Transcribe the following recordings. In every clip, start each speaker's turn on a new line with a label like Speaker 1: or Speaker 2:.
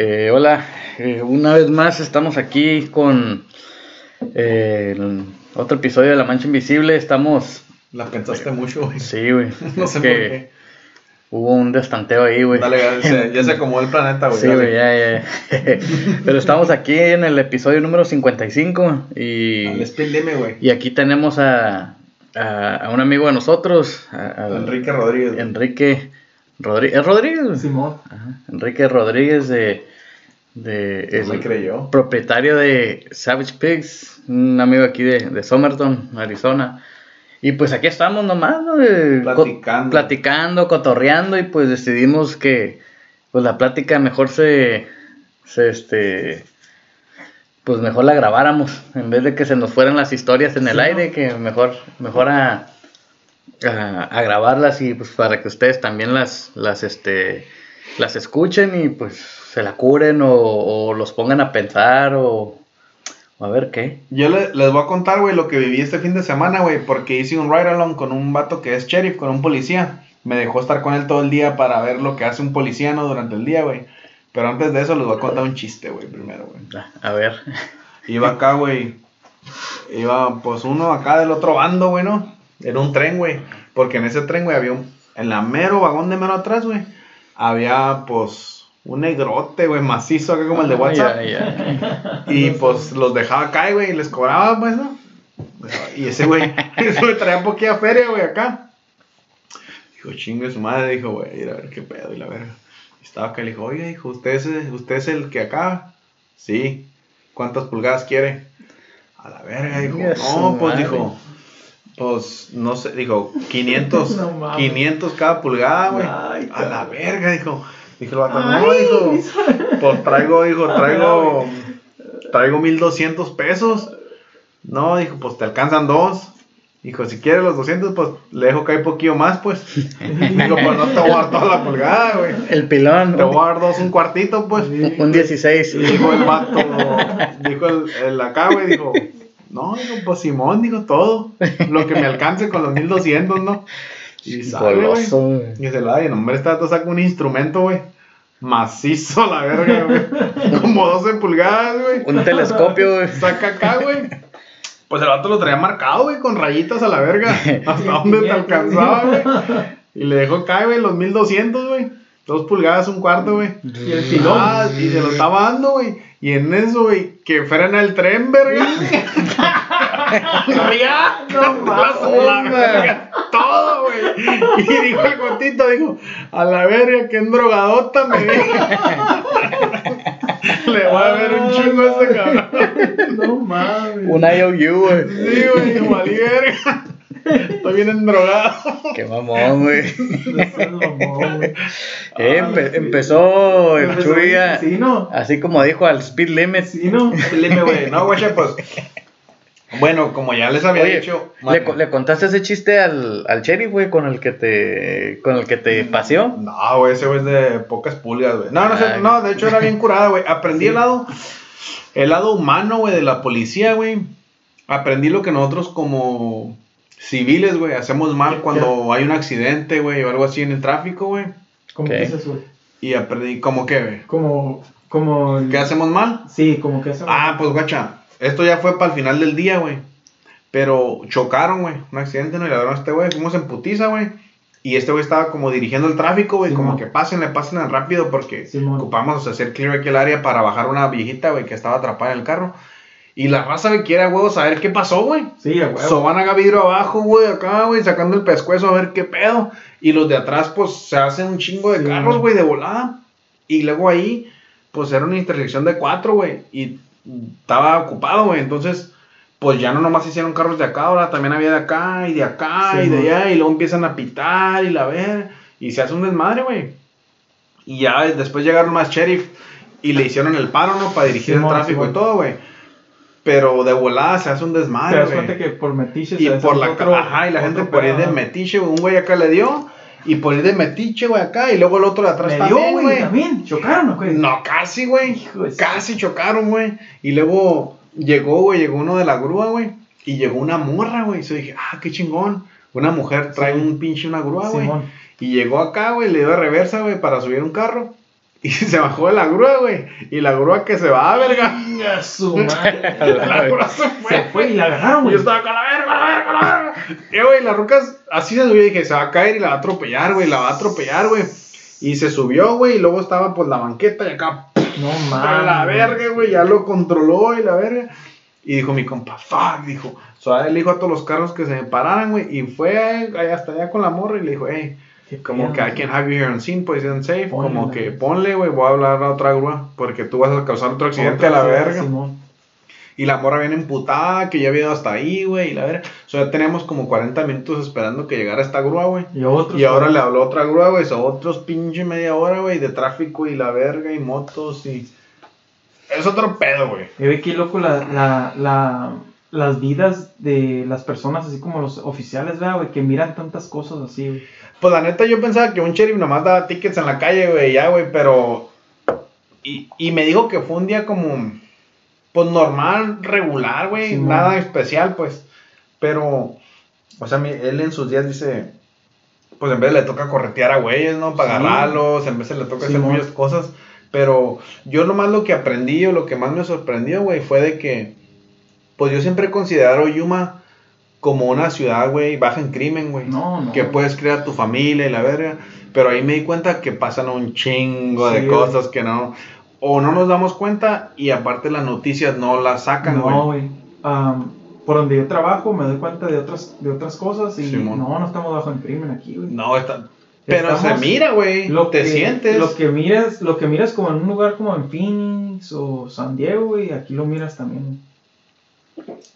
Speaker 1: Eh, hola, eh, una vez más estamos aquí con eh, otro episodio de La Mancha Invisible. Estamos.
Speaker 2: La pensaste mucho, güey.
Speaker 1: Sí, güey.
Speaker 2: No
Speaker 1: Es
Speaker 2: sé
Speaker 1: que
Speaker 2: por qué.
Speaker 1: Hubo un destanteo ahí, güey.
Speaker 2: Dale, ya se, ya se acomodó el planeta, güey.
Speaker 1: Sí, güey, ya, ya. Pero estamos aquí en el episodio número 55 y,
Speaker 2: Dale, explíceme, güey.
Speaker 1: y aquí tenemos a, a, a un amigo de nosotros, a- al-
Speaker 2: Enrique Rodríguez.
Speaker 1: Enrique Rodríguez. ¿Es Rodríguez?
Speaker 3: Simón.
Speaker 1: Ajá, Enrique Rodríguez de, de
Speaker 2: No me creyó.
Speaker 1: propietario de Savage Pigs, un amigo aquí de, de Somerton, Arizona. Y pues aquí estamos nomás, ¿no? Eh, co-
Speaker 2: Platicando.
Speaker 1: platicando, cotorreando y pues decidimos que pues la plática mejor se, se este pues mejor la grabáramos en vez de que se nos fueran las historias en el
Speaker 3: Sí,
Speaker 1: aire, que mejor mejor a, a, a grabarlas y pues para que ustedes también las las este las escuchen y pues se la curen o, o los pongan a pensar o, o a ver qué.
Speaker 2: Yo le- les voy a contar, güey, lo que viví este fin de semana, güey, porque hice un ride along con un vato que es sheriff, con un policía. Me dejó estar con él todo el día para ver lo que hace un policía, ¿no? Durante el día, güey. Pero antes de eso les voy a contar un chiste, güey, primero, güey.
Speaker 1: A- A ver.
Speaker 2: Iba acá, güey. Iba, pues, uno acá del otro bando, güey, ¿no? En un tren, güey. Porque en ese tren, güey, había un... En la mero vagón de mero atrás, güey. Había, pues, un negrote, güey, macizo acá como el de WhatsApp.
Speaker 1: Ya, ya.
Speaker 2: Y pues los dejaba acá, güey, y les cobraba, pues, ¿no? Y ese güey, ese güey traía poquilla feria, güey, acá. Dijo, chingue su madre, dijo, güey, ir a ver qué pedo, y la verga. Y estaba acá, le dijo, oye, dijo, ¿usted es, ¿usted es el que acá? Sí. ¿Cuántas pulgadas quiere? A la verga, dijo. No, pues,
Speaker 1: madre.
Speaker 2: dijo, pues, no sé, dijo, 500,
Speaker 3: No mames.
Speaker 2: 500 cada pulgada, güey.
Speaker 3: Ay,
Speaker 2: A la verga, dijo. Dijo el vato, no, dijo, pues traigo, dijo, traigo, traigo 1200 pesos. No, dijo, pues te alcanzan dos. Dijo, si quieres los 200, pues le dejo caer poquillo más, pues. Dijo, pues no te voy a dar toda la pulgada, güey.
Speaker 1: El pilón,
Speaker 2: Te voy a
Speaker 1: un,
Speaker 2: dar dos, un cuartito, pues.
Speaker 1: un 16.
Speaker 2: Dijo el vato, dijo el, el acá, güey, dijo, no, dijo, pues Simón, dijo todo. Lo que me alcance con los 1200, ¿no? Y sale, güey.
Speaker 1: Goloso, güey.
Speaker 2: Y se lo da, y el hombre está saca un instrumento, güey. Macizo, la verga, güey. Como 12 pulgadas, güey.
Speaker 1: Un telescopio, güey.
Speaker 2: Saca acá, güey. Pues el vato lo traía marcado, güey, con rayitas a la verga. Hasta donde te alcanzaba, güey. Y le dejó acá, güey, los 1200, güey. Dos pulgadas, un cuarto, güey.
Speaker 3: Y el pilón.
Speaker 2: Ah, y se lo estaba dando, güey. Y en eso, güey, que frena el tren, verga. Ría,
Speaker 3: No mames,
Speaker 2: todo, güey. Y dijo el gotito, dijo, a la verga, que drogadota me dijo. Le voy a ver un chingo a ese cabrón.
Speaker 3: No mames.
Speaker 1: Un IOU, güey.
Speaker 2: Sí, güey, dijo, valí verga. Estoy bien endrogado.
Speaker 1: Qué mamón, güey. Eh, empe- empezó el Chuy
Speaker 3: Sí, no.
Speaker 1: así como dijo al speed limit.
Speaker 3: Sí, no.
Speaker 2: Dime, güey, no, güey, pues. Bueno, como ya les había
Speaker 1: Oye,
Speaker 2: dicho.
Speaker 1: ¿le, co- le contaste ese chiste al, al sheriff, güey, con el que te con el que te paseó?
Speaker 2: No, güey, ese güey es de pocas pulgas, güey. No, no sé, no, de hecho era bien curada, güey. Aprendí el lado, el lado humano, güey, de la policía, güey. Aprendí lo que nosotros como civiles, güey, hacemos mal cuando hay un accidente, güey, o algo así en el tráfico, güey.
Speaker 3: ¿Cómo que es eso, güey?
Speaker 2: Y aprendí, ¿cómo qué, güey?
Speaker 3: Como, como. el-
Speaker 2: ¿Qué hacemos mal?
Speaker 3: Sí, como que eso.
Speaker 2: Ah, pues, guacha, esto ya fue para el final del día, güey. Pero chocaron, güey. Un accidente, ¿no? Y le dieron a este güey. Fuimos en putiza, güey. Y este güey estaba como dirigiendo el tráfico, güey. como
Speaker 3: Simón.
Speaker 2: que pásenle, pásenle rápido porque ocupamos hacer clear aquí el área para bajar una viejita, güey, que estaba atrapada en el carro. Y la raza, güey, quiere a huevo saber qué pasó, güey.
Speaker 3: Sí, a huevo.
Speaker 2: So van a vidrio abajo, güey, acá, güey, sacando el pescuezo a ver qué pedo. Y los de atrás, pues, se hacen un chingo de
Speaker 3: Sí.
Speaker 2: carros, güey, de volada. Y luego ahí, pues, era una intersección de cuatro, güey. Y estaba ocupado, güey. Entonces, pues, ya no nomás hicieron carros de acá, ahora también había de acá y de acá
Speaker 3: Sí,
Speaker 2: y de allá. Y luego empiezan a pitar y la ver. Y se hace un desmadre, güey. Y ya después llegaron más sheriff y le hicieron el paro, ¿no? Para dirigir el tráfico y todo, güey. Pero de volada se hace un desmadre,
Speaker 3: cuenta que por metiches.
Speaker 2: Y
Speaker 3: se
Speaker 2: por
Speaker 3: hace
Speaker 2: la
Speaker 3: otro-
Speaker 2: ajá, y la gente por ir de metiche, güey, un güey acá le dio, y por ir de metiche, güey, acá, y luego el otro de atrás
Speaker 3: dio,
Speaker 2: también,
Speaker 3: güey,
Speaker 2: güey.
Speaker 3: también. Chocaron, güey.
Speaker 2: No, casi, güey. Casi chocaron, güey. Y luego llegó, güey, llegó uno de la grúa, güey. Y llegó una morra, güey. Y yo dije, ah, qué chingón. Una mujer trae
Speaker 3: Sí.
Speaker 2: un pinche una grúa, güey. Y llegó acá, güey, le dio de reversa, güey, para subir un carro. Y se bajó de la grúa, güey. Y la grúa que se va, verga.
Speaker 3: Venga, su madre.
Speaker 2: La grúa se fue.
Speaker 3: Se fue y la agarraron, güey.
Speaker 2: yo estaba con la verga, la verga, con la verga. Y, güey, la ruca así se subió y dije, se va a caer y la va a atropellar, güey. La va a atropellar, güey. Y se subió, güey. Y luego estaba, pues, la banqueta y acá,
Speaker 3: No
Speaker 2: a
Speaker 3: mames.
Speaker 2: la verga, güey. Ya lo controló y la verga. Y dijo mi compa, fuck, dijo. So, él dijo a todos los carros que se me pararan, güey. Y fue allá hasta allá con la morra y le dijo, hey, como que I can have you here on scene, pues, and safe.
Speaker 3: Ponle,
Speaker 2: como que ponle, güey, voy a hablar a otra grúa. Porque tú vas a causar otro accidente a la verga.
Speaker 3: Simón.
Speaker 2: Y la morra viene emputada, que ya había ido hasta ahí, güey, y la verga. O sea, ya teníamos como 40 minutos esperando que llegara esta grúa, güey.
Speaker 3: Y otros.
Speaker 2: Y ahora le habló otra grúa, güey, otros pinche media hora, güey, de tráfico y la verga y motos y... Es otro pedo, güey.
Speaker 3: Y ve qué loco la, la, la, las vidas de las personas, así como los oficiales, ¿verdad, güey? Que miran tantas cosas así, güey.
Speaker 2: Pues la neta yo pensaba que un sheriff nomás daba tickets en la calle, güey, ya, güey, pero... Y, y me dijo que fue un día como... Pues normal, regular, güey,
Speaker 3: Simón.
Speaker 2: nada especial, pues. Pero... O sea, mi- él en sus días dice... Pues en vez le toca corretear a güeyes, ¿no? Para
Speaker 3: Sí.
Speaker 2: agarrarlos, en vez le toca hacer muchas cosas. Pero yo nomás lo que aprendí o lo que más me sorprendió, güey, fue de que... Pues yo siempre he considerado Yuma como una ciudad, güey, baja en crimen, güey
Speaker 3: No, no.
Speaker 2: que puedes crear tu familia y la verga. Pero ahí me di cuenta que pasan un chingo de cosas que no. O no nos damos cuenta y aparte las noticias no las sacan, güey.
Speaker 3: No, güey. Am, por donde yo trabajo me doy cuenta de otras, de otras cosas y
Speaker 2: Simón.
Speaker 3: no, no estamos bajo el crimen aquí, güey.
Speaker 2: No, está. Pero
Speaker 3: Estamos-
Speaker 2: se mira, güey.
Speaker 3: Lo
Speaker 2: Te
Speaker 3: que,
Speaker 2: sientes.
Speaker 3: Lo que miras, lo que miras como en un lugar como en Phoenix o San Diego, güey, aquí lo miras también.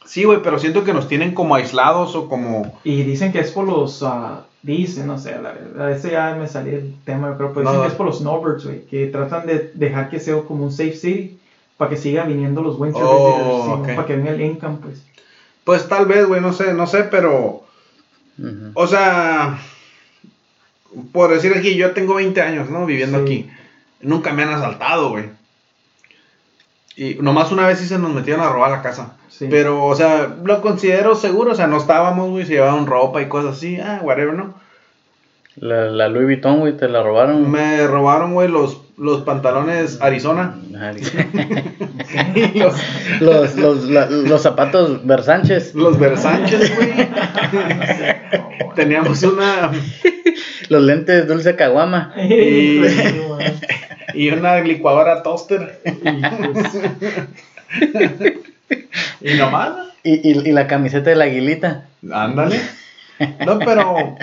Speaker 2: Sí, güey, pero siento que nos tienen como aislados o como.
Speaker 3: Y dicen que es por los, ah, dicen, no sé, la verdad, ese ya me salió el tema, yo creo, pero dicen
Speaker 2: No.
Speaker 3: que es por los snowbirds, güey, que tratan de dejar que sea como un safe city para que siga viniendo los winter
Speaker 2: Oh,
Speaker 3: visitors, sí,
Speaker 2: ok.
Speaker 3: para que venga el income, pues.
Speaker 2: Pues tal vez, güey, no sé, no sé, pero. O sea. Por decir aquí, yo tengo 20 años, ¿no? Viviendo
Speaker 3: Sí.
Speaker 2: aquí. Nunca me han asaltado, güey. Y nomás una vez sí se nos metieron a robar la casa.
Speaker 3: Sí.
Speaker 2: Pero, o sea, lo considero seguro. O sea, no estábamos, güey, se llevaban ropa y cosas así. Ah, whatever, ¿no?
Speaker 1: La, la Louis Vuitton, güey, te la robaron.
Speaker 2: Me robaron, güey, los, los pantalones Arizona. Los,
Speaker 1: los, los, la- los zapatos Versánchez.
Speaker 2: los Versánchez, güey. Teníamos una...
Speaker 1: Los lentes Dulce Caguama.
Speaker 2: Y-. Y una licuadora toaster. y nomás,
Speaker 1: Y, y, y la camiseta de la aguilita.
Speaker 2: ándale. No, pero...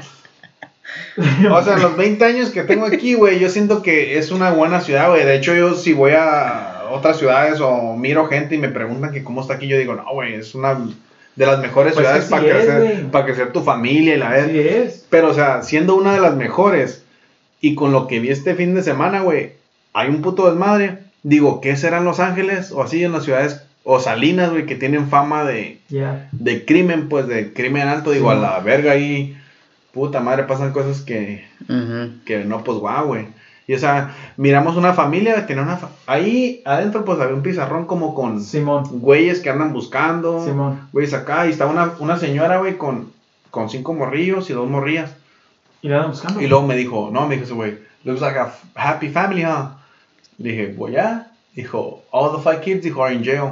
Speaker 2: O sea, los 20 años que tengo aquí, güey, yo siento que es una buena ciudad, güey. De hecho, yo si voy a otras ciudades o miro gente y me preguntan que cómo está aquí, yo digo, no, güey, es una de las mejores
Speaker 3: Pues
Speaker 2: ciudades
Speaker 3: que
Speaker 2: para
Speaker 3: sí es,
Speaker 2: crecer, para crecer tu familia y la vez.
Speaker 3: Así es.
Speaker 2: Pero, o sea, siendo una de las mejores y con lo que vi este fin de semana, güey, hay un puto desmadre. Digo, ¿qué serán Los Ángeles o así en las ciudades o Salinas, güey, que tienen fama de, de crimen, pues de crimen alto? Digo,
Speaker 3: Sí.
Speaker 2: a la verga ahí, puta madre, pasan cosas que, que no, pues guau, güey. Y o sea, miramos una familia, tenía una fa- ahí adentro pues había un pizarrón como con
Speaker 3: Simón.
Speaker 2: güeyes que andan buscando,
Speaker 3: Simón.
Speaker 2: güeyes acá, y estaba una, una señora, güey, con, con cinco morrillos y dos morrillas.
Speaker 3: Y la andan buscando.
Speaker 2: Y luego me dijo, no, me dijo ese güey, looks like a happy family, huh? Dije, pues ya. Dijo, all the five kids, dijo, are in jail.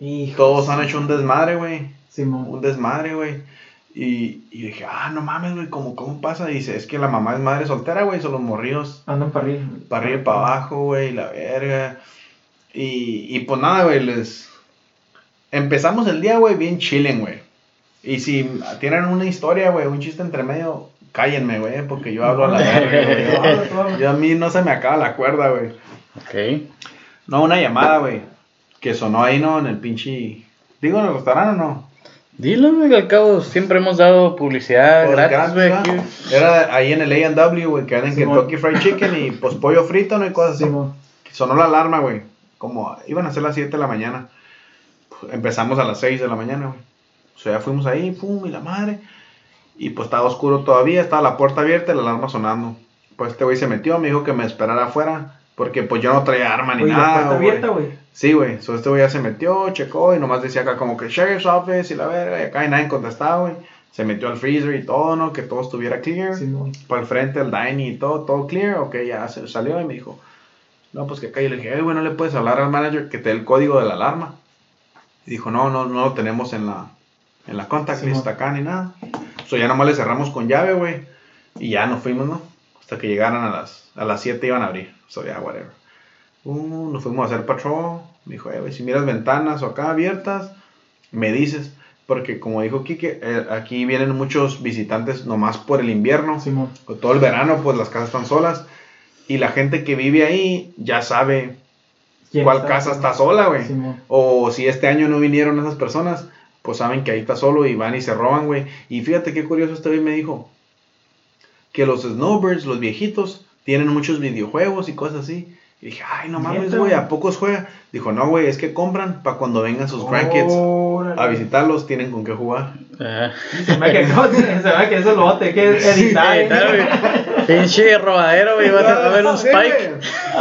Speaker 3: Hijo,
Speaker 2: Todos han hecho un desmadre, güey.
Speaker 3: Simón.
Speaker 2: Un desmadre, güey. Y, y dije, ah, no mames, güey, ¿cómo, ¿cómo pasa? Dice, es que la mamá es madre soltera, güey, son los morrillos
Speaker 3: Andan para arriba.
Speaker 2: para arriba y para abajo, güey, la verga. Y, y pues nada, güey, les... Empezamos el día, güey, bien chilling, güey. Y si tienen una historia, güey, un chiste entre medio, cállenme, güey, porque yo hablo a la verga, güey. Yo a mí no se me acaba la cuerda, güey.
Speaker 1: Ok.
Speaker 2: No, una llamada, güey. Que sonó ahí, ¿no? En el pinche... Digo, en el restaurante, ¿o no?
Speaker 1: Dilo, güey, al cabo siempre hemos dado publicidad
Speaker 2: Pues,
Speaker 1: gratis, güey.
Speaker 2: ¿verdad?
Speaker 1: aquí.
Speaker 2: Era ahí en el A&W, güey, que era en
Speaker 3: Simón.
Speaker 2: Kentucky Fried Chicken y pues pollo frito, ¿no? Y cosas así. Sonó la alarma, güey. Como iban a ser las 7 de la mañana. Pues, empezamos a las 6 de la mañana, güey. O sea, ya fuimos ahí, pum, y la madre. Y pues estaba oscuro todavía, estaba la puerta abierta y la alarma sonando. Pues este güey se metió, me dijo que me esperara afuera. Porque pues yo no traía arma ni
Speaker 3: Oye, la
Speaker 2: nada.
Speaker 3: puerta
Speaker 2: güey.
Speaker 3: abierta, güey.
Speaker 2: Sí, güey. So, este güey ya se metió, checó y nomás decía acá como que Sheriff's Office y la verga. Y acá y nadie contestaba, güey. Se metió al freezer y todo, ¿no? Que todo estuviera clear.
Speaker 3: Simón.
Speaker 2: Para el frente, el dining y todo, todo clear. Ok, ya se salió y me dijo, No, pues que acá. Y le dije, "Ey, güey, no le puedes hablar al manager que te dé el código de la alarma. Y dijo, no, no, no lo tenemos en la, en la contact list acá ni nada. So ya nomás le cerramos con llave, güey. Y ya nos fuimos, ¿no? Hasta que llegaran a las, a las 7 iban a abrir. So ya, whatever. Uh, nos fuimos a hacer patrol. Me dijo, "Eh, si miras ventanas o acá abiertas, me dices. Porque como dijo Kike, eh, aquí vienen muchos visitantes nomás por el invierno. O todo el verano, pues las casas están solas. Y la gente que vive ahí ya sabe
Speaker 3: ¿Quién
Speaker 2: cuál
Speaker 3: está?
Speaker 2: casa está sola, güey. O si este año no vinieron esas personas, pues saben que ahí está solo y van y se roban, güey. Y fíjate qué curioso este güey me dijo. Que los snowbirds, los viejitos, tienen muchos videojuegos y cosas así. Y dije, ay, no mames,
Speaker 3: ¿Neta,
Speaker 2: güey? ¿a pocos juega? Dijo, no, güey, es que compran para cuando vengan sus grandkids
Speaker 3: Órale.
Speaker 2: a visitarlos, tienen con qué jugar.
Speaker 1: Ah.
Speaker 3: Se me que, no, se me que eso lo va a tener que editar.
Speaker 1: Pinche robadero, güey. Vas a ver un
Speaker 2: No sé,
Speaker 1: spike.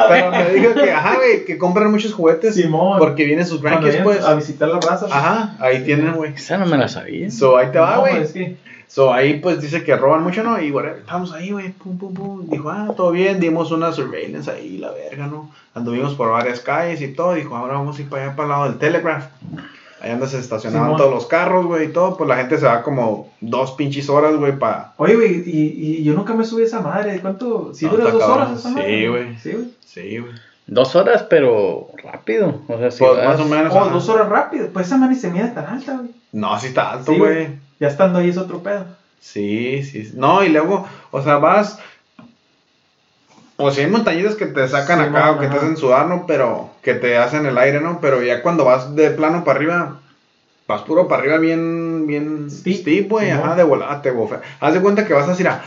Speaker 2: Pero me dijo que, ajá, güey, que compran muchos juguetes
Speaker 3: Simón.
Speaker 2: porque vienen sus
Speaker 3: vayan
Speaker 2: pues.
Speaker 3: A visitar las razas.
Speaker 2: Ajá, ahí tienen, güey.
Speaker 1: Esa no me la sabía.
Speaker 2: So, ahí te va,
Speaker 3: No,
Speaker 2: güey.
Speaker 3: es que-
Speaker 2: So, ahí pues dice que roban mucho, ¿no? Y bueno, estamos ahí, güey, pum, pum, pum. Dijo, ah, todo bien, dimos una surveillance ahí, la verga, ¿no? Anduvimos por varias calles y todo. Dijo, ahora vamos a ir para allá, para el lado del Telegraph. Ahí andas se estacionaban
Speaker 3: Simón.
Speaker 2: todos los carros, güey, y todo. Pues la gente se va como dos pinches horas, güey, para.
Speaker 3: Oye, güey, y, y yo nunca me subí a esa madre. ¿Cuánto? ¿Sí
Speaker 2: No,
Speaker 3: duras dos
Speaker 2: cabrón.
Speaker 3: horas esa
Speaker 2: Sí,
Speaker 3: madre?
Speaker 2: güey.
Speaker 3: Sí, güey.
Speaker 2: Sí, güey.
Speaker 1: Dos horas, pero rápido. O sea, si
Speaker 2: Pues,
Speaker 1: vas-
Speaker 2: más o menos.
Speaker 3: Oh,
Speaker 2: ajá.
Speaker 3: dos horas rápido. Pues esa madre se mide tan alta, güey.
Speaker 2: No, sí está alto,
Speaker 3: Sí,
Speaker 2: güey.
Speaker 3: Ya estando ahí es otro pedo.
Speaker 2: Sí, sí. No, y luego, o sea, vas. O si hay montañitas que te sacan
Speaker 3: Sí,
Speaker 2: acá o que te hacen sudar, ¿no? Pero que te hacen el aire, ¿no? Pero ya cuando vas de plano para arriba, vas puro para arriba bien, bien
Speaker 3: Steep.
Speaker 2: güey. Ajá, de volada te bofea. Haz de cuenta que vas así, a...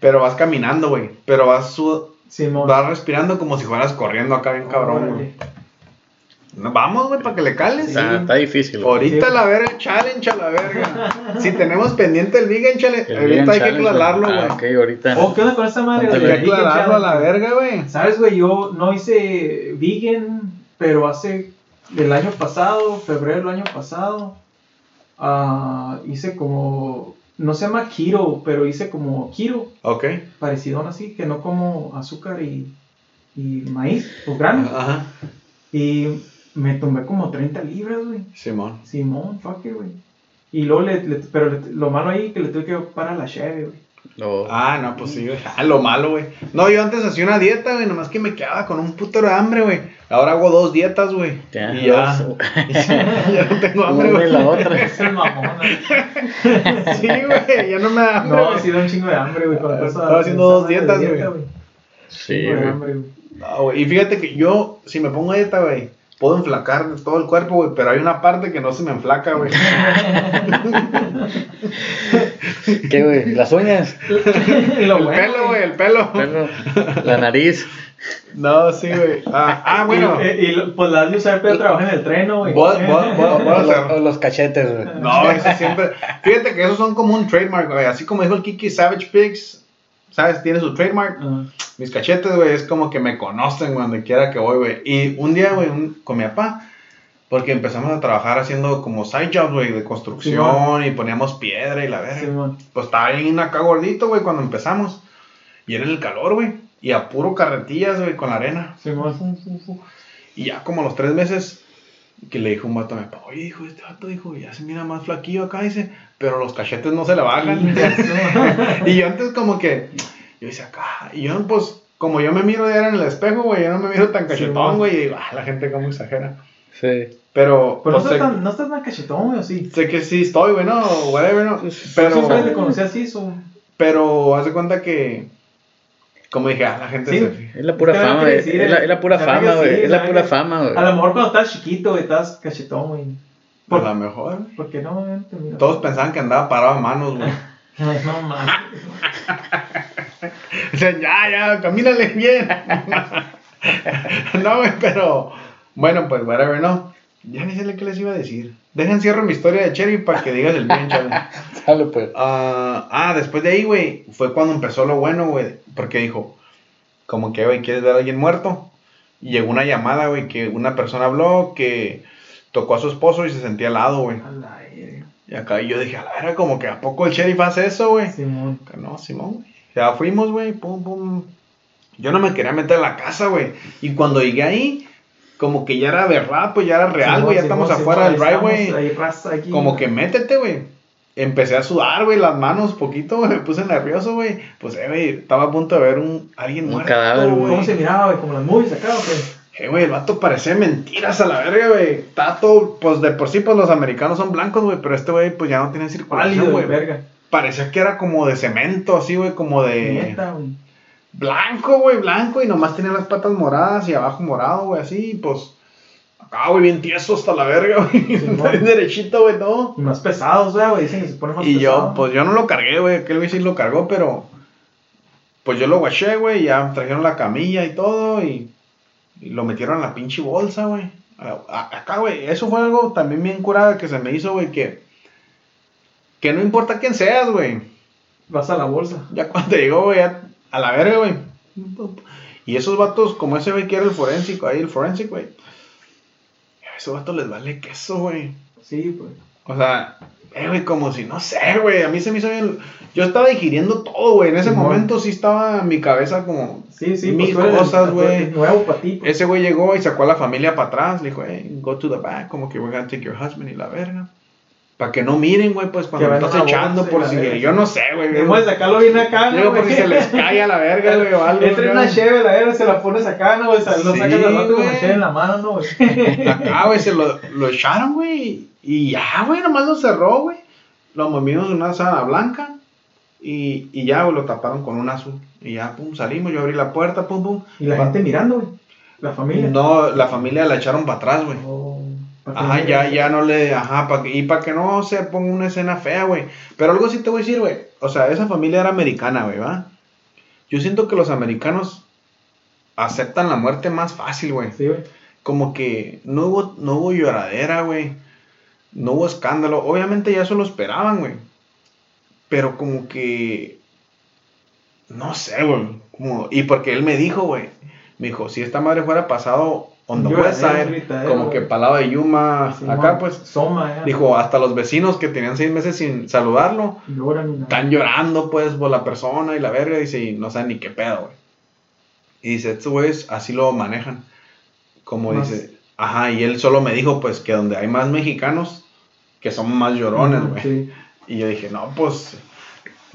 Speaker 2: pero vas caminando, güey. Pero vas, sud-
Speaker 3: Simón.
Speaker 2: vas respirando como si fueras corriendo acá bien cabrón, güey. Vamos, güey, para que le cales.
Speaker 1: Está, está difícil. güey.
Speaker 2: Ahorita la verga, challenge a la verga. si tenemos pendiente el vegan challenge,
Speaker 1: El
Speaker 2: ahorita
Speaker 1: vegan
Speaker 2: hay que aclararlo, güey.
Speaker 1: Ah, ok, ahorita.
Speaker 3: Oh, ¿qué onda con esta madre?
Speaker 1: Hay
Speaker 2: que aclararlo a la verga, güey.
Speaker 3: ¿Sabes, güey? Yo no hice vegan, pero hace el año pasado, febrero del año pasado, ah, hice como, no se llama keto, pero hice como keto,
Speaker 2: Ok.
Speaker 3: parecido así, que no como azúcar y, y maíz o granos.
Speaker 2: Ajá.
Speaker 3: Y me tomé como 30 libras, güey.
Speaker 2: Simón.
Speaker 3: Simón, fuck it, güey. Y luego, le, le- pero le- lo malo ahí que le tuve que parar la cheve, güey.
Speaker 1: No.
Speaker 2: Ah, no, pues sí, güey. Ah, lo malo, güey. No, yo antes hacía una dieta, güey, nomás que me quedaba con un putero de hambre, güey. Ahora hago dos dietas, güey.
Speaker 1: Ya,
Speaker 2: y ya.
Speaker 1: dos.
Speaker 2: ya no tengo hambre, güey.
Speaker 1: la otra.
Speaker 3: Es el mamón, güey.
Speaker 2: Sí, güey, ya no me da hambre.
Speaker 3: No,
Speaker 2: güey.
Speaker 3: sí da un chingo de hambre, güey. con
Speaker 2: Ah, estaba haciendo dos dietas,
Speaker 3: dieta,
Speaker 2: güey.
Speaker 1: Sí, güey.
Speaker 3: hambre, güey.
Speaker 2: No, güey. Y fíjate que yo, si me pongo a dieta, güey, puedo enflacar todo el cuerpo, güey, pero hay una parte que no se me enflaca, güey.
Speaker 1: ¿Qué, güey? Las uñas.
Speaker 2: El
Speaker 3: bueno,
Speaker 2: pelo, güey, el pelo.
Speaker 1: Pelo, La nariz.
Speaker 2: No, sí, güey. Ah, ah, bueno.
Speaker 3: Y, y- y, pues la has de usar para trabajar en el tren, ¿no, güey.
Speaker 1: Los cachetes, güey.
Speaker 2: No, eso siempre. Fíjate que esos son como un trademark, güey. Así como dijo el Kiki Savage Pigs, ¿sabes? Tiene su trademark.
Speaker 3: Ah,
Speaker 2: Mis cachetes, güey, es como que me conocen donde quiera que voy, güey. Y un día, güey, con mi papá, porque empezamos a trabajar haciendo como side jobs, güey, de construcción y poníamos piedra y la verga.
Speaker 3: Simón.
Speaker 2: Pues estaba bien acá gordito, güey, cuando empezamos. Y era el calor, güey. Y a puro carretillas, güey, con la arena.
Speaker 3: Simón.
Speaker 2: Y ya como a los tres meses, que le dijo un vato a mi papá, oye, dijo, este vato, dijo, ya se mira más flaquillo acá, dice, pero los cachetes no se le bajan. y yo antes como que, yo decía, acá, y yo pues, como yo me miro ya en el espejo, güey, yo no me miro tan cachetón, güey, y digo, ah, la gente como exagera.
Speaker 1: Sí.
Speaker 2: Pero,
Speaker 3: Pero no
Speaker 2: pues,
Speaker 3: estás,
Speaker 2: sé,
Speaker 3: tan, no estás tan cachetón, güey, o sí.
Speaker 2: sé que sí estoy, güey, no, whatever, no,
Speaker 3: Pero siempre te conocí así,
Speaker 2: pero, haz de cuenta que, como dije, ah, la gente
Speaker 3: Sí.
Speaker 2: se fija.
Speaker 1: Es la pura fama, güey. Es la, es la pura fama, güey. Es
Speaker 3: la
Speaker 1: pura fama, güey.
Speaker 3: A lo mejor cuando estás chiquito, güey, estás cachetón, güey. Por-
Speaker 2: lo mejor.
Speaker 3: Porque no, güey.
Speaker 2: Todos pensaban que andaba parado a manos, güey.
Speaker 3: No mames.
Speaker 2: Dicen, ya, ya, camínale bien. no, güey, pero. Bueno, pues, whatever, no. Ya ni sé qué les iba a decir. Dejen cierro mi historia de Cherry para que digas el bien, chale.
Speaker 1: Sale, pues.
Speaker 2: Ah, ah, después de ahí, güey, fue cuando empezó lo bueno, güey. Porque dijo, como que, güey, ¿quieres ver a alguien muerto? Y llegó una llamada, güey, que una persona habló que tocó a su esposo y se sentía al lado, güey.
Speaker 3: A la verga.
Speaker 2: Y acá yo dije, a la verga, como que a poco el sheriff hace eso, güey.
Speaker 3: Simón.
Speaker 2: No, Simón, güey. Ya fuimos, güey, pum, pum. Yo no me quería meter a la casa, güey. Y cuando llegué ahí, como que ya era verdad, pues ya era real, güey. Ya estamos afuera del driveway. Como que métete, güey. Empecé a sudar, güey, las manos poquito, güey. Me puse nervioso, güey. Pues, eh, güey, estaba a punto de ver un, alguien
Speaker 1: Un
Speaker 2: muerto,
Speaker 1: cadáver, güey.
Speaker 3: ¿Cómo se miraba, güey? Como las movies acá, ¿o qué?
Speaker 2: Eh, güey, el vato parecía mentiras a la verga, güey. Está todo, pues de por sí, pues los americanos son blancos, güey. Pero este güey, pues ya no tiene circulación, güey.
Speaker 3: güey, verga.
Speaker 2: Parecía que era como de cemento, así, güey, como de.
Speaker 3: Neta, güey.
Speaker 2: Blanco, güey, blanco. Y nomás tenía las patas moradas y abajo morado, güey, así, pues. Acá, güey, bien tieso hasta la verga, güey.
Speaker 3: Simón.
Speaker 2: bien derechito, güey, todo.
Speaker 3: Y más pesados, güey. Dicen que se ponen más
Speaker 2: Y yo, pues yo no lo cargué, güey. Aquel güey sí lo cargó, pero. Pues yo lo guaché, güey. Ya trajeron la camilla y todo. Y, y lo metieron en la pinche bolsa, güey. A- a- Acá, güey. Eso fue algo también bien curada que se me hizo, güey. Que. Que no importa quién seas, güey.
Speaker 3: Vas a la bolsa.
Speaker 2: Ya cuando llegó, güey, ya a la verga, güey. Y esos vatos, como ese güey que era el forénsico, ahí el forensic, güey. A esos vatos les vale queso, güey.
Speaker 3: Sí, pues.
Speaker 2: O sea, eh, güey, como si, no sé, güey, a mí se me hizo bien. Yo estaba digiriendo todo, güey. En ese momento sí estaba en mi cabeza como
Speaker 3: Sí, sí,
Speaker 2: mil
Speaker 3: pues
Speaker 2: cosas, güey.
Speaker 3: Nuevo para ti. pues.
Speaker 2: Ese güey llegó y sacó a la familia para atrás. Le dijo, hey, go to the back, como que we're gonna take your husband y la verga. Para que no miren, güey, pues cuando estás
Speaker 3: la
Speaker 2: echando por
Speaker 3: la
Speaker 2: si.
Speaker 3: verga.
Speaker 2: Yo no sé, güey.
Speaker 3: Debemos de sacarlo bien acá,
Speaker 2: Digo, por si
Speaker 3: güey?
Speaker 2: se les cae a la verga, güey, o algo.
Speaker 3: Entra una cheve, la verga, se la pones acá, ¿no? O sea, lo
Speaker 2: Sí,
Speaker 3: sacas al rato con la
Speaker 2: güey.
Speaker 3: cheve en la mano, ¿no? güey?
Speaker 2: Acá, güey, se lo, lo echaron, güey. Y ya, güey, nomás lo cerró, güey. Lo movimos en una sábana blanca. Y, y ya, güey, lo taparon con un azul. Y ya, pum, salimos. Yo abrí la puerta, pum, pum.
Speaker 3: Y la
Speaker 2: Va-
Speaker 3: gente mirando, güey. La familia.
Speaker 2: No, la familia la echaron para atrás, güey.
Speaker 3: Oh,
Speaker 2: Ajá, ya, ya no le. Ajá, pa que, y para que no se ponga una escena fea, güey. Pero algo sí te voy a decir, güey. O sea, esa familia era americana, güey, ¿va? Yo siento que los americanos aceptan la muerte más fácil, güey.
Speaker 3: Sí, güey.
Speaker 2: como que no hubo, no hubo lloradera, güey. No hubo escándalo. Obviamente ya eso lo esperaban, güey. Pero como que... No sé, güey. Como, y porque él me dijo, güey. Me dijo, si esta madre fuera pasado on the west side, como que palado de Yuma,
Speaker 3: Sí,
Speaker 2: acá
Speaker 3: man.
Speaker 2: pues...
Speaker 3: Soma.
Speaker 2: Dijo, hasta los vecinos que tenían seis meses sin saludarlo,
Speaker 3: Lloran
Speaker 2: están llorando, pues, por la persona y la verga. Dice, y no saben ni qué pedo, güey. Y dice, estos güeyes así lo manejan. Como
Speaker 3: Más-
Speaker 2: dice, ajá, y él solo me dijo, pues, que donde hay más mexicanos, que somos más llorones, güey.
Speaker 3: Sí.
Speaker 2: Y yo dije, no, pues,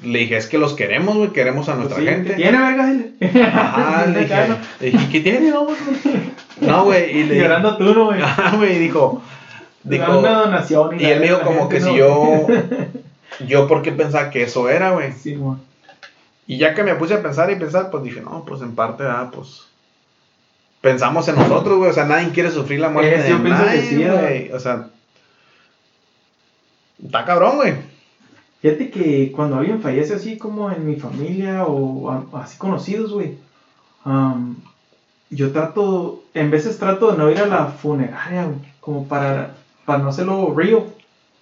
Speaker 2: le dije, es que los queremos, güey, queremos a nuestra
Speaker 3: Pues sí,
Speaker 2: gente.
Speaker 3: ¿qué Tiene, verga.
Speaker 2: Ajá, le dije, le dije, ¿qué tiene? No? No, güey, y le
Speaker 3: Llorando tú, ¿no, güey?
Speaker 2: ajá, güey, y dijo,
Speaker 3: Dijo, una donación.
Speaker 2: y él dijo como que si yo, yo, ¿por qué pensaba que eso era, güey?
Speaker 3: Sí, güey.
Speaker 2: Y ya que me puse a pensar y pensar, pues dije, no, pues en parte, ah, pues pensamos en nosotros, güey. O sea, nadie quiere sufrir la muerte
Speaker 3: Eh,
Speaker 2: de
Speaker 3: yo
Speaker 2: nadie,
Speaker 3: sí,
Speaker 2: güey. O sea, está cabrón, güey.
Speaker 3: Fíjate que cuando alguien fallece así como en mi familia o así conocidos, güey, am, yo trato, en veces trato de no ir a la funeraria, güey, como para, para no hacerlo real,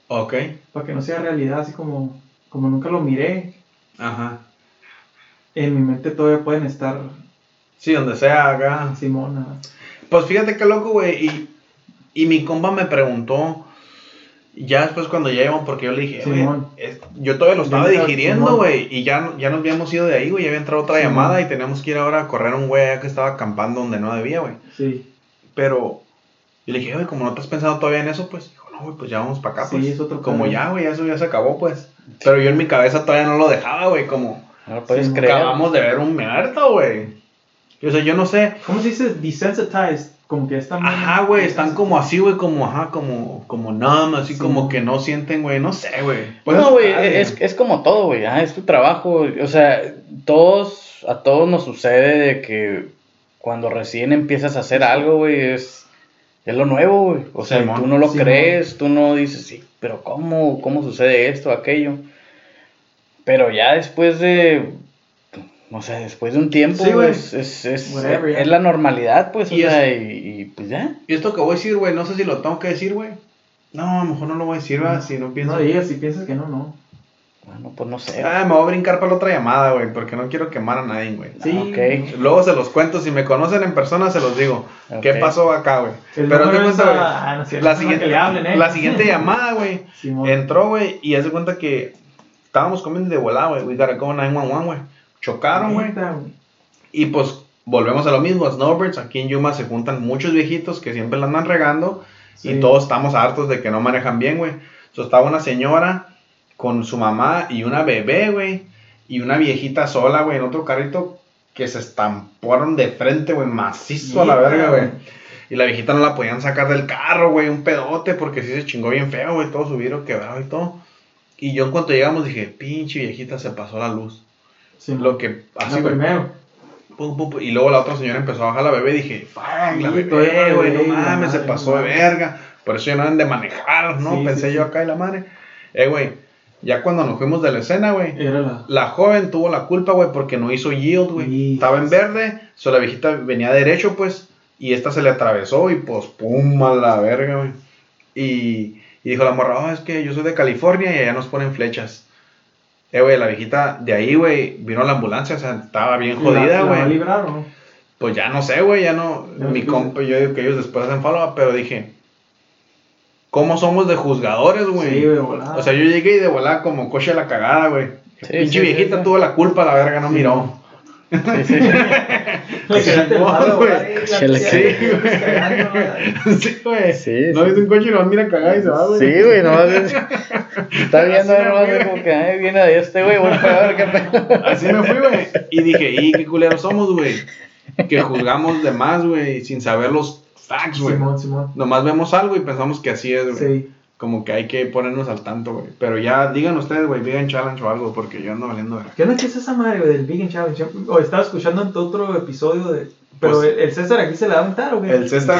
Speaker 2: Ok.
Speaker 3: para que no sea realidad, así como, como nunca lo miré,
Speaker 2: Ajá.
Speaker 3: en mi mente todavía pueden estar
Speaker 2: Sí, donde sea acá.
Speaker 3: Simona.
Speaker 2: Pues fíjate qué loco, güey. Y, y mi compa me preguntó, ya después cuando ya íbamos, porque yo le dije, es- yo todavía lo estaba
Speaker 3: Ya
Speaker 2: digiriendo, güey. Y ya, ya nos habíamos ido de ahí, güey. Ya había entrado otra llamada y teníamos que ir ahora a correr a un güey allá que estaba acampando donde no debía, güey.
Speaker 3: Sí,
Speaker 2: Pero yo le dije, güey, como no te has pensado todavía en eso, pues, dijo, no, güey, pues ya vamos para acá,
Speaker 3: Sí,
Speaker 2: pues.
Speaker 3: es otro
Speaker 2: como ya, güey, eso ya se acabó, pues. Pero yo en mi cabeza todavía no lo dejaba, güey, como
Speaker 1: No puedes
Speaker 3: Sí,
Speaker 1: creer.
Speaker 2: acabamos de ver un muerto, güey. O sea, yo no sé.
Speaker 3: ¿cómo se dice? Desensitized, como que están
Speaker 2: Ajá, güey, están como así, güey, como, ajá, como, como numb, así
Speaker 3: Sí.
Speaker 2: como que no sienten, güey, no sé, güey. Pues
Speaker 1: no, güey,
Speaker 2: padre.
Speaker 1: es, es como todo, güey. ah, es tu trabajo. O sea, todos, a todos nos sucede de que cuando recién empiezas a hacer algo, güey, es, es lo nuevo, güey. O sea,
Speaker 2: Simón,
Speaker 1: tú no lo
Speaker 3: Simón.
Speaker 1: crees, tú no dices, sí, pero ¿cómo? ¿Cómo sucede esto, aquello? Pero ya después de, o sea, después de un tiempo,
Speaker 3: Sí,
Speaker 1: es, es, es,
Speaker 3: Whatever,
Speaker 1: es la normalidad, pues, o
Speaker 2: Y es-
Speaker 1: sea, y, y, pues ya.
Speaker 2: Y esto que voy a decir, güey, no sé si lo tengo que decir, güey. No, a lo mejor no lo voy a decir, va, si no pienso.
Speaker 3: No digas, si piensas que no, no.
Speaker 1: Bueno, pues no sé.
Speaker 2: Ah, me voy a brincar para la otra llamada, güey, porque no quiero quemar a nadie, güey.
Speaker 3: Sí.
Speaker 1: ok.
Speaker 2: Luego se los cuento, si me conocen en persona se los digo. ¿Qué
Speaker 1: Ok.
Speaker 2: pasó acá, güey? Pero
Speaker 3: es
Speaker 2: cuenta, güey,
Speaker 3: a- ah, no
Speaker 2: la siguiente,
Speaker 3: que le hablen, ¿eh?
Speaker 2: la siguiente llamada, güey, entró, güey, y haz de cuenta que estábamos comiendo de volada, güey, we gotta go 911, güey. Chocaron, güey. Y pues, volvemos a lo mismo, Snowbirds, aquí en Yuma se juntan muchos viejitos que siempre la andan regando
Speaker 3: Sí.
Speaker 2: y todos estamos hartos de que no manejan bien, güey. So, estaba una señora con su mamá y una bebé, güey, y una viejita sola, güey, en otro carrito que se estamparon de frente, güey, macizo a la verga, güey.
Speaker 3: güey.
Speaker 2: Y la viejita no la podían sacar del carro, güey, un pedote, porque sí se chingó bien feo, güey, todo su vidrio quebrado y todo. Y yo en cuanto llegamos dije, pinche viejita, se pasó la luz.
Speaker 3: Sí,
Speaker 2: Lo que así, güey.
Speaker 3: primero.
Speaker 2: Pum, pum, pum, y luego la otra señora empezó a bajar la bebé y dije, fuck, la bebé, güey, no mames, se pasó de verga. Por eso ya no deben de manejar, ¿no?
Speaker 3: Sí,
Speaker 2: Pensé
Speaker 3: sí,
Speaker 2: yo acá y la madre. Eh, güey, ya cuando nos fuimos de la escena, güey,
Speaker 3: la.
Speaker 2: la joven tuvo la culpa, güey, porque no hizo yield, güey. Estaba en verde, so la viejita venía derecho, pues, y esta se le atravesó y pues, pum, a la verga, güey. Y, y dijo la morra, oh, es que yo soy de California y allá nos ponen flechas. Eh, güey, la viejita de ahí, güey, vino la ambulancia, o sea, estaba bien
Speaker 3: la-
Speaker 2: jodida,
Speaker 3: la va a
Speaker 2: güey.
Speaker 3: librar, ¿o no?
Speaker 2: Pues ya no sé, güey, ya no.
Speaker 3: Ya
Speaker 2: mi compa, yo digo que ellos después hacen follow pero dije, ¿cómo somos de juzgadores, güey?
Speaker 3: Sí, güey, volada.
Speaker 2: o sea, yo llegué y de volada como coche a la cagada, güey.
Speaker 1: Sí,
Speaker 2: Pinche
Speaker 1: sí,
Speaker 2: viejita
Speaker 1: sí, sí.
Speaker 2: tuvo la culpa, la verga, no miró.
Speaker 1: Sí, sí, sí.
Speaker 2: Güey. sí, no viste un coche y no mira cagada y se va, güey.
Speaker 1: Sí, güey, nomás es- Está viendo nomás como que ay, viene de este, güey, voy a ver qué pedo.
Speaker 2: Así me fui, güey. Y dije, ¿y qué culeros somos, güey? Que juzgamos de más, güey, sin saber los facts, güey.
Speaker 3: Simón, Simón.
Speaker 2: Nomás vemos algo y pensamos que así es, güey.
Speaker 3: Sí.
Speaker 2: Como que hay que ponernos al tanto, güey. Pero ya digan ustedes, güey, vegan challenge o algo, porque yo ando valiendo verga.
Speaker 3: ¿Qué onda que es esa madre, güey, del Vegan Challenge? O estaba escuchando en tu otro episodio de. Pero
Speaker 2: Pues-
Speaker 3: el, César aquí se la va a aventar, ¿o qué?
Speaker 2: El César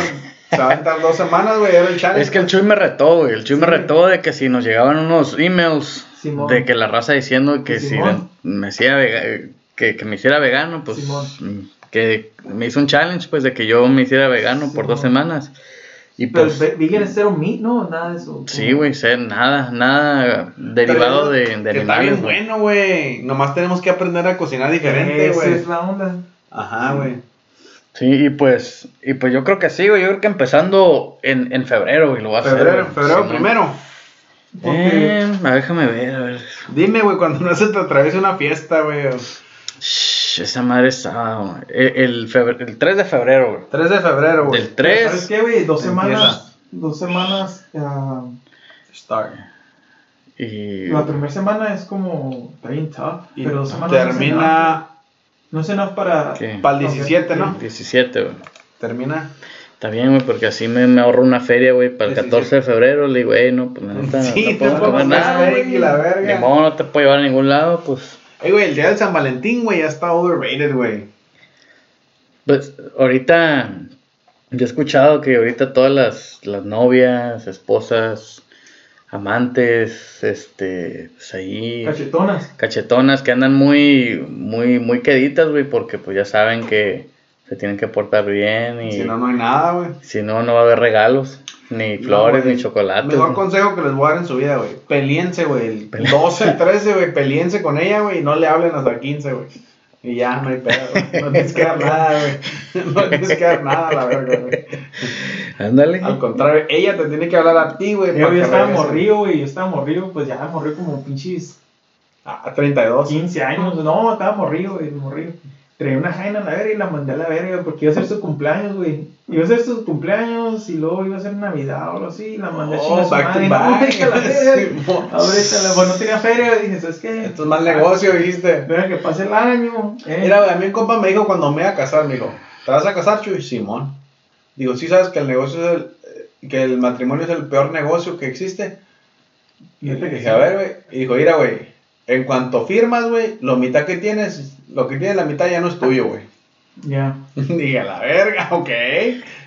Speaker 2: se va a aventar dos semanas, güey, era el challenge.
Speaker 1: Es que el Chuy me retó, güey. El Chuy me retó de que si nos llegaban unos emails
Speaker 3: Simón.
Speaker 1: de que la raza diciendo que si me hacía vega- que, que me hiciera vegano, pues
Speaker 3: Simón.
Speaker 1: que me hizo un challenge pues de que yo me hiciera vegano por dos
Speaker 3: Simón.
Speaker 1: semanas. Y
Speaker 3: Pero
Speaker 1: pues
Speaker 3: Vegan es cero meat, ¿no? Nada de eso.
Speaker 1: sí, güey, nada, nada derivado de, de
Speaker 2: Que está
Speaker 1: animales.
Speaker 2: bien
Speaker 1: güey.
Speaker 2: bueno, güey. Nomás tenemos que aprender a cocinar diferente,
Speaker 3: Esa
Speaker 2: güey.
Speaker 3: es la onda.
Speaker 2: Ajá, güey.
Speaker 1: Sí, y pues, y pues yo creo que sí, güey. Yo creo que empezando en, en febrero, güey, lo voy a hacer.
Speaker 2: Febrero,
Speaker 1: güey.
Speaker 2: febrero
Speaker 1: Simón.
Speaker 2: primero.
Speaker 3: Porque-
Speaker 1: Eh, déjame ver, a ver.
Speaker 2: Dime, güey, cuando no se te atraviese una fiesta, güey.
Speaker 1: Shh, esa madre está. güey. El, el, febre- el 3 de febrero, güey.
Speaker 2: 3 de febrero, güey.
Speaker 1: Del 3.
Speaker 3: ¿Sabes qué, güey? Dos
Speaker 2: Empieza.
Speaker 3: semanas. Dos semanas. ah,
Speaker 2: Start.
Speaker 1: Y.
Speaker 3: la primera semana es como. Está bien tough.
Speaker 2: Y
Speaker 3: pero dos semanas. no
Speaker 2: termina
Speaker 3: No es enough para.
Speaker 1: ¿Qué?
Speaker 2: para el 17, ¿no?
Speaker 1: 17, güey.
Speaker 2: Termina.
Speaker 1: Está bien, güey, porque así me, me ahorro una feria, güey, para el
Speaker 2: 17.
Speaker 1: 14 de febrero. Le digo, hey, no, pues la neta,
Speaker 2: Sí,
Speaker 1: no
Speaker 2: te
Speaker 1: puedo comer nada, Ni modo, no te puedo llevar a ningún lado, pues.
Speaker 2: Ey, güey, el día del San Valentín, güey, ya está overrated, güey.
Speaker 1: Pues ahorita. Yo he escuchado que ahorita todas las, las novias, esposas, amantes, este, pues ahí.
Speaker 3: Cachetonas.
Speaker 1: cachetonas que andan muy, muy, muy queditas, güey, porque pues ya saben que se tienen que portar bien y
Speaker 2: Si no, no hay nada, güey.
Speaker 1: si no, no va a haber regalos, ni
Speaker 2: No,
Speaker 1: flores,
Speaker 2: güey.
Speaker 1: ni chocolates.
Speaker 2: Mejor consejo que les voy a dar en su vida, güey. Pelíense, güey. El
Speaker 1: Pelea-
Speaker 2: 12, el 13, güey. Pelíense con ella, güey. Y no le hablen hasta el 15, güey. Y ya, no hay pedo, güey. No tienes que dar nada, güey. No tienes que dar nada la verga, güey.
Speaker 1: Ándale.
Speaker 2: Al contrario, ella te tiene que hablar a ti, güey.
Speaker 3: Yo, yo estaba morrido, güey. Yo estaba morrido, pues ya morrido como pinches
Speaker 2: A 32.
Speaker 3: 15 años. No, estaba morrido, güey. Morrido. Traía una jaina a la verga y la mandé a la verga porque iba a ser su cumpleaños, güey. Iba a ser su cumpleaños y luego iba a ser Navidad o algo así. y La mandé a
Speaker 2: Oh,
Speaker 3: su
Speaker 2: back
Speaker 3: madre.
Speaker 2: to
Speaker 3: No,
Speaker 2: back.
Speaker 3: deja la verga. Ahorita, la- pues no tenía feria. Dije, ¿sabes qué?
Speaker 2: Esto es mal negocio, dijiste.
Speaker 3: Deja que pase el año. eh.
Speaker 2: Mira, güey, a mí un compa me dijo cuando me iba a casar, me dijo, ¿te vas a casar, Chuy? Simón. Digo, ¿sí sabes que el negocio es el, que el matrimonio es el peor negocio que existe? Y le dije, a ver, güey. Y dijo, mira, güey, en cuanto firmas, güey, lo mitad que tienes, lo que tienes la mitad ya no es tuyo, güey.
Speaker 3: Ya.
Speaker 2: Dije, a la verga, ok.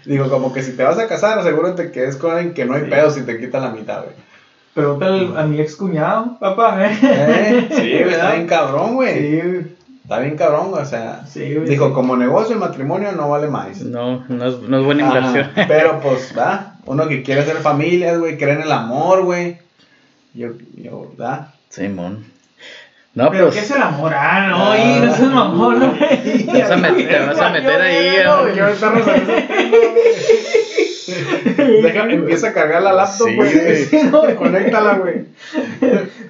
Speaker 2: Digo, como que si te vas a casar, asegúrate que es con alguien que no hay
Speaker 3: Sí.
Speaker 2: pedo si te quitan la mitad, güey.
Speaker 3: Pregúntale a mi ex cuñado, papá, ¿eh?
Speaker 2: ¿Eh? Sí, güey, está bien cabrón, güey.
Speaker 3: Sí, güey.
Speaker 2: Está bien cabrón, güey, o sea.
Speaker 3: Sí, güey.
Speaker 2: Dijo,
Speaker 3: sí.
Speaker 2: como negocio el matrimonio no vale más.
Speaker 1: No, no es, no es buena inversión.
Speaker 2: Pero pues, va, uno que quiere hacer familias, güey, cree en el amor, güey. Yo, yo, ¿verdad?
Speaker 1: Simón. No,
Speaker 3: Pero
Speaker 1: pues.
Speaker 3: ¿qué es el amor? Ah, no, y no es el mamón, no, güey.
Speaker 1: Vas a met- te vas a meter ahí,
Speaker 3: No.
Speaker 2: Deja, empieza a cargar la laptop,
Speaker 1: Sí,
Speaker 2: güey.
Speaker 3: Sí, no, güey.
Speaker 2: Conéctala, güey.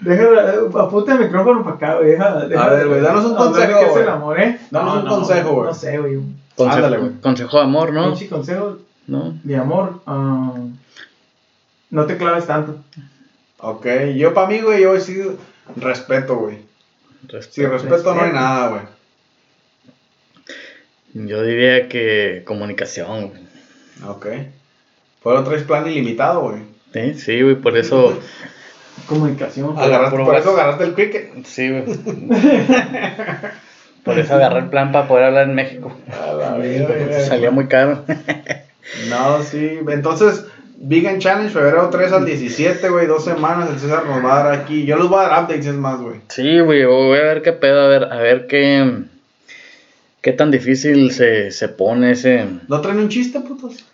Speaker 3: Déjala, apunta el micrófono para acá, güey. Deja, deja-
Speaker 2: A ver, güey, danos un consejo,
Speaker 3: ¿Qué es el amor, eh?
Speaker 2: Danos un consejo, güey.
Speaker 3: No sé, güey.
Speaker 1: Consejo,
Speaker 2: Ándale, güey.
Speaker 1: consejo de amor, ¿no?
Speaker 3: Pinche consejo
Speaker 1: No.
Speaker 3: de amor. ah, no te claves tanto.
Speaker 2: Ok, yo para mí, güey, yo sí respeto, güey. Sin respeto no hay nada, güey.
Speaker 1: Yo diría que comunicación, güey.
Speaker 2: Ok. Por otro traes plan ilimitado, güey.
Speaker 1: Sí, sí, güey, por eso.
Speaker 3: Comunicación.
Speaker 2: Agarraste,
Speaker 1: por
Speaker 2: eso agarraste el cricket.
Speaker 1: Sí, güey. Por eso agarré el plan para poder hablar en México.
Speaker 2: A la
Speaker 1: salía muy caro.
Speaker 2: No, sí. Entonces, Vegan Challenge, febrero 3 al 17, güey. Dos semanas. El César nos va a dar aquí. Yo les voy a dar updates, es más, güey.
Speaker 1: Sí, güey, voy a ver qué pedo, a ver, a ver qué. Qué tan difícil se, se pone ese
Speaker 2: ¿No traen un chiste, putos?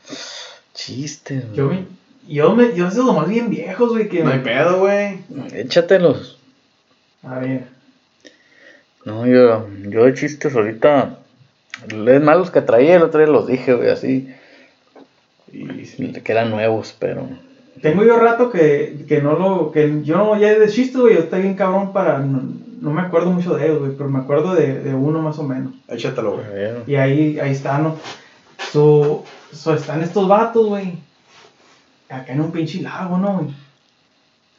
Speaker 1: chiste, güey.
Speaker 3: Yo me. Yo me. Yo sé lo más bien viejos, güey, que.
Speaker 2: No hay pedo, güey.
Speaker 1: Échatelos.
Speaker 3: A ver.
Speaker 1: No, yo, yo de chistes ahorita. Es más los que traía, el otro día los dije, güey, así. Y que eran nuevos, pero.
Speaker 3: Tengo yo rato que, que no lo. que yo no ya de chiste, güey. Yo estoy bien cabrón para. No, no me acuerdo mucho de ellos, güey. Pero me acuerdo de, de uno más o menos.
Speaker 2: Échatelo, güey.
Speaker 3: Y ahí, ahí está, ¿no? So, so están estos vatos, güey. Acá en un pinche lago, ¿no, güey?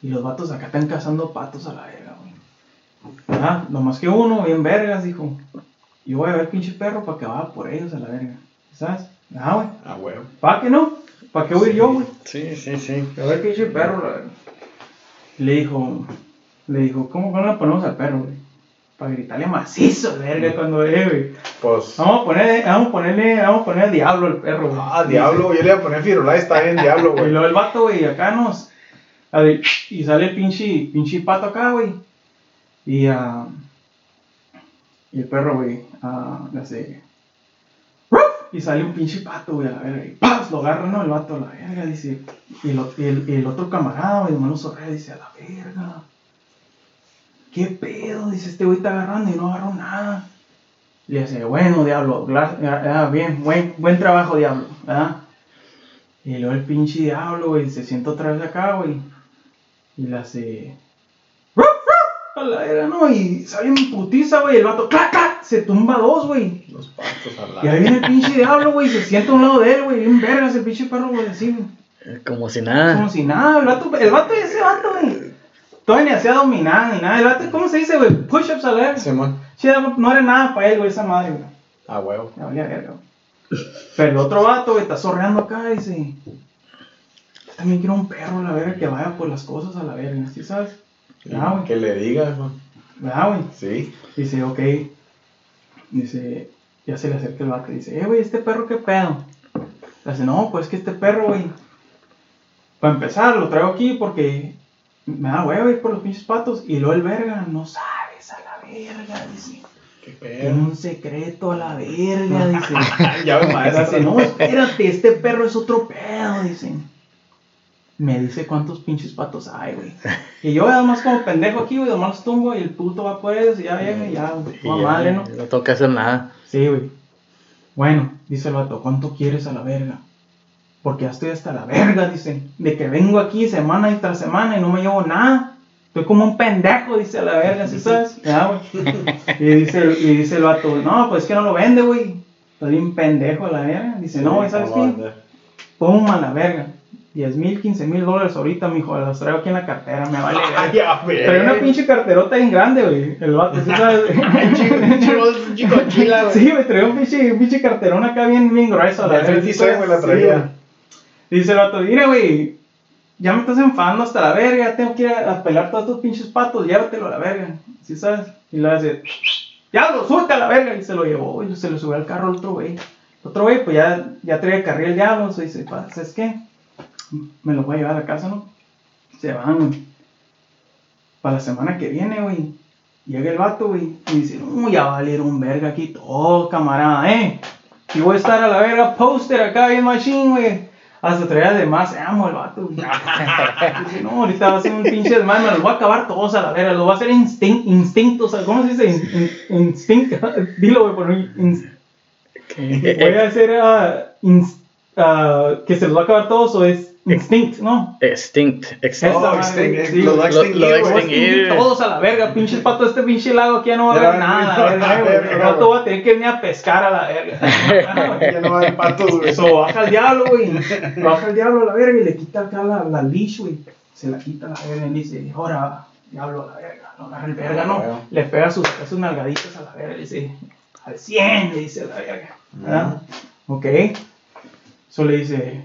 Speaker 3: Y los vatos acá están cazando patos a la verga, güey. Ah, nomás que uno, bien vergas, dijo. Yo voy a ver pinche perro para que vaya por ellos a la verga. ¿Sabes? Ah, güey.
Speaker 2: Ah, güey.
Speaker 3: ¿Para qué no? ¿Para qué voy a ir yo, güey?
Speaker 1: Sí, sí, sí.
Speaker 3: A ver pinche perro, la. Le dijo, le dijo, ¿cómo no le ponemos al perro, güey? Para gritarle macizo, verga, cuando ve, güey.
Speaker 2: Pues.
Speaker 3: Vamos a ponerle, vamos a ponerle, vamos a poner el diablo al perro, güey.
Speaker 2: Ah, diablo. Yo le iba a poner Firulais, está bien, diablo,
Speaker 3: Y
Speaker 2: güey.
Speaker 3: luego el vato, güey, acá nos. a ver, Y sale el pinche, pinche pato acá, güey. Y, ah, y el perro, güey, ah, le hace. Y sale un pinche pato, güey, a la verga. Y ¡paz! Lo agarra, ¿no? El vato a la verga, dice. Y, el, y el otro camarada, güey, hermano Sorrea, dice, a la verga. ¿Qué pedo? Dice, este güey está agarrando y no agarró nada. Le dice, bueno, diablo, ah, bien, buen, buen trabajo, diablo, ¿verdad? Y luego el pinche diablo, güey, se sienta otra vez acá, güey. Y le hace. A la era, ¿no? Y sale en putiza, güey. El vato, ¡clac, clac! Se tumba dos, güey.
Speaker 2: Los patos a la
Speaker 3: Y ahí viene el pinche diablo, güey. Se sienta a un lado de él, güey. Bien vergas el pinche perro, güey, así, güey.
Speaker 1: Como si nada.
Speaker 3: Como si nada. El vato, el vato, ese vato, güey. Todavía ni hacía dominar ni nada. El vato, ¿cómo se dice, güey? Push-ups a la verga.
Speaker 2: Simón.
Speaker 3: Sí, no era nada para él, güey, esa madre, güey.
Speaker 2: Ah, huevo.
Speaker 3: Me valía verga, güey. Pero el otro vato, güey, está zorreando acá y dice. Yo también quiero un perro, la verga, que vaya por las cosas a la verga, ¿sí sabes? Ah, güey.
Speaker 2: Que le digas, güey.
Speaker 3: ¿Verdad, güey?
Speaker 2: Sí.
Speaker 3: Dice, ok. Dice, ya se le acerca el vato y dice, eh, güey, ¿este perro qué pedo? Le dice, no, pues que este perro, güey. Para empezar, lo traigo aquí porque me da huevo ir por los pinches patos. Y luego el verga, no sabes a la verga, dice.
Speaker 2: Qué
Speaker 3: Tiene
Speaker 2: pedo.
Speaker 3: un secreto a la verga, dice.
Speaker 2: Ya me
Speaker 3: Dice,
Speaker 2: maestro.
Speaker 3: no, espérate, este perro es otro pedo, dicen. Me dice cuántos pinches patos hay, güey. Y yo además como pendejo aquí, güey, nomás tumbo y el puto va por ellos y ya llega y ya,
Speaker 1: Y
Speaker 3: toda madre, ¿no?
Speaker 1: No que hacer nada.
Speaker 3: Sí, güey. Bueno, dice el vato, ¿cuánto quieres a la verga? Porque ya estoy hasta la verga, dice. De que vengo aquí semana y tras semana y no me llevo nada. Estoy como un pendejo, dice a la verga, ¿sí sabes? Ya, güey. Y dice, y dice el vato, no, pues es que no lo vende, güey. Estoy bien pendejo a la verga. Dice, no, güey, ¿sabes qué? Pum, a la verga. 10 mil, 15 mil dólares ahorita, mijo. Las traigo aquí en la cartera, me vale
Speaker 2: güey.
Speaker 3: Trae una pinche carterota bien grande, güey. El vato, ¿sí sabes?
Speaker 2: Un chico chila, güey.
Speaker 3: Sí, me traía un pinche, un pinche carterón acá bien, bien grueso. La
Speaker 2: 56,
Speaker 3: ¿sí
Speaker 2: güey, la traía.
Speaker 3: Sí, güey. Dice el vato, mira, güey, ya me estás enfadando hasta la verga, ya tengo que ir a, a pelar todos tus pinches patos, llévatelo a la verga, ¿sí sabes? Y le hace, ya lo suelta a la verga, y se lo llevó, y se lo subió al carro al otro güey. El otro güey, pues ya, ya trae el carril diablo, se dice, "Pa, ¿sabes qué? Me lo voy a llevar a casa, ¿no? Se van, güey. Para la semana que viene, güey. Llega el vato, güey, y dice, no, ya va a valer un verga aquí todo, camarada, ¿eh? Y voy a estar a la verga poster acá bien machine, güey. Hasta traía de más, amo el vato. güey. Dice, no, ahorita va a ser un pinche desmadre, me los voy a acabar todos a la verga, lo voy a hacer instin instinto, o sea, ¿cómo se dice? In- in- instinct, dilo, güey, por mí. ins- Voy a hacer ah, ins- ah, que se los va a acabar todos o es instinct, ¿no?
Speaker 1: Extinct. extinct.
Speaker 2: Oh, extinct,
Speaker 3: sí,
Speaker 2: lo
Speaker 1: lo- lo
Speaker 2: extinguir,
Speaker 3: todos a la verga, pinches patos, este pinche lago aquí ya no va a haber nada,
Speaker 2: no,
Speaker 3: verga,
Speaker 2: no, no,
Speaker 3: El
Speaker 2: no.
Speaker 3: rato va a tener que venir a pescar a la verga.
Speaker 2: Ya no va a haber patos, güey.
Speaker 3: Eso, baja el diablo, güey. Baja el diablo a la verga y le quita acá la, la leash, güey. Se la quita a la verga y dice, ahora, diablo a la verga. Lo agarra el verga, ¿no? Le pega sus, sus nalgaditas a la verga y dice, al 100, le dice a la verga. ¿verdad? Ok. Eso le dice,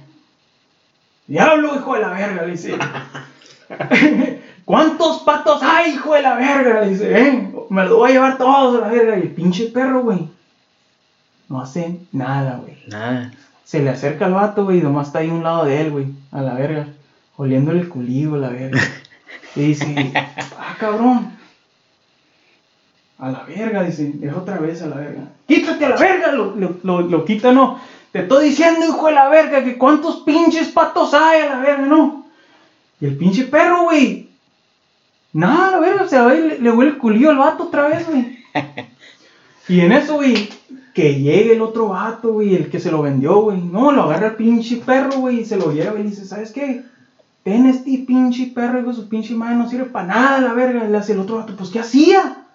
Speaker 3: diablo, hijo de la verga, le dice. ¿Cuántos patos hay, hijo de la verga? Le dice, eh, me los voy a llevar todos a la verga. Y el pinche perro, güey, no hace nada, güey.
Speaker 1: Nada.
Speaker 3: Se le acerca al vato, güey, y nomás está ahí a un lado de él, güey, a la verga, oliéndole el culillo, a la verga. Y dice, ah, cabrón. A la verga, dice, deja otra vez a la verga. Quítate a la verga, lo, lo, lo, lo quita, no. Te estoy diciendo, hijo de la verga, que cuántos pinches patos hay a la verga, no. Y el pinche perro, güey. Nada, la verga, se va y le, le huele el culillo al vato otra vez, güey. Y en eso, güey, que llegue el otro vato, güey, el que se lo vendió, güey. No, lo agarra el pinche perro, güey, y se lo lleva y dice, ¿sabes qué? Ven este pinche perro, hijo su pinche madre, no sirve para nada, la verga. Le hace el otro vato, pues, ¿qué hacía?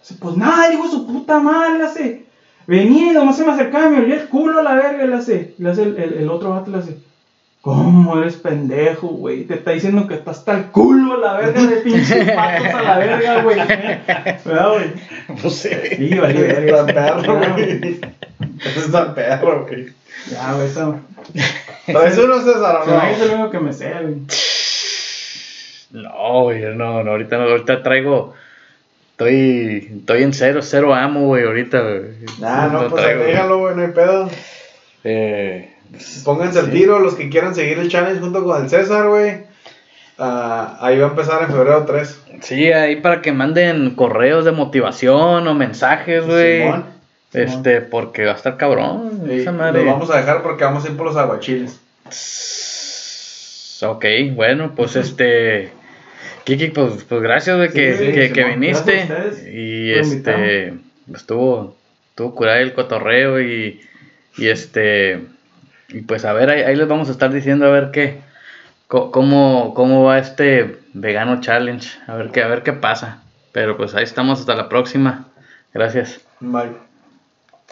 Speaker 3: Dice, pues nada, dijo su puta madre, le hace. Venía y nomás se me acercaba me olía el culo a la verga, le hace. Le hace el, el- el otro vato, le hace. ¿Cómo eres pendejo, güey? Te está diciendo que estás hasta el culo a la verga de pinches patos a la verga, güey. ¿Verdad, güey?
Speaker 1: No sé.
Speaker 3: Sí, vale, verga.
Speaker 2: Está perro, güey. Eso está perro, güey.
Speaker 3: Ya, güey, eso.
Speaker 2: ¿Traes uno, César, o
Speaker 3: Se me es
Speaker 2: no?
Speaker 3: lo único que me sé, güey.
Speaker 1: No, güey, no, no, ahorita no, ahorita traigo. Estoy, estoy en cero, cero amo, güey, ahorita, güey.
Speaker 2: Ah, no, pues
Speaker 1: traigo.
Speaker 2: déjalo, güey, no hay pedo.
Speaker 1: Eh,
Speaker 2: Pónganse al tiro los que quieran seguir el challenge junto con el César, güey. Ah, ahí va a empezar en febrero 3.
Speaker 1: sí, ahí para que manden correos de motivación o mensajes, güey.
Speaker 2: Simón.
Speaker 1: Este, porque va a estar cabrón. Esa madre.
Speaker 2: los vamos a dejar porque vamos a ir por los aguachiles.
Speaker 1: Ok, bueno, pues este. Kiki, pues, pues gracias de que,
Speaker 3: Sí,
Speaker 1: que,
Speaker 3: sí,
Speaker 1: que viniste. Y este. Estuvo, estuvo curado el cotorreo y, y este. Y pues a ver, ahí, ahí les vamos a estar diciendo a ver qué. Cómo, cómo va este vegano challenge. A ver qué, a ver qué pasa. Pero pues ahí estamos hasta la próxima. Gracias.
Speaker 2: Bye.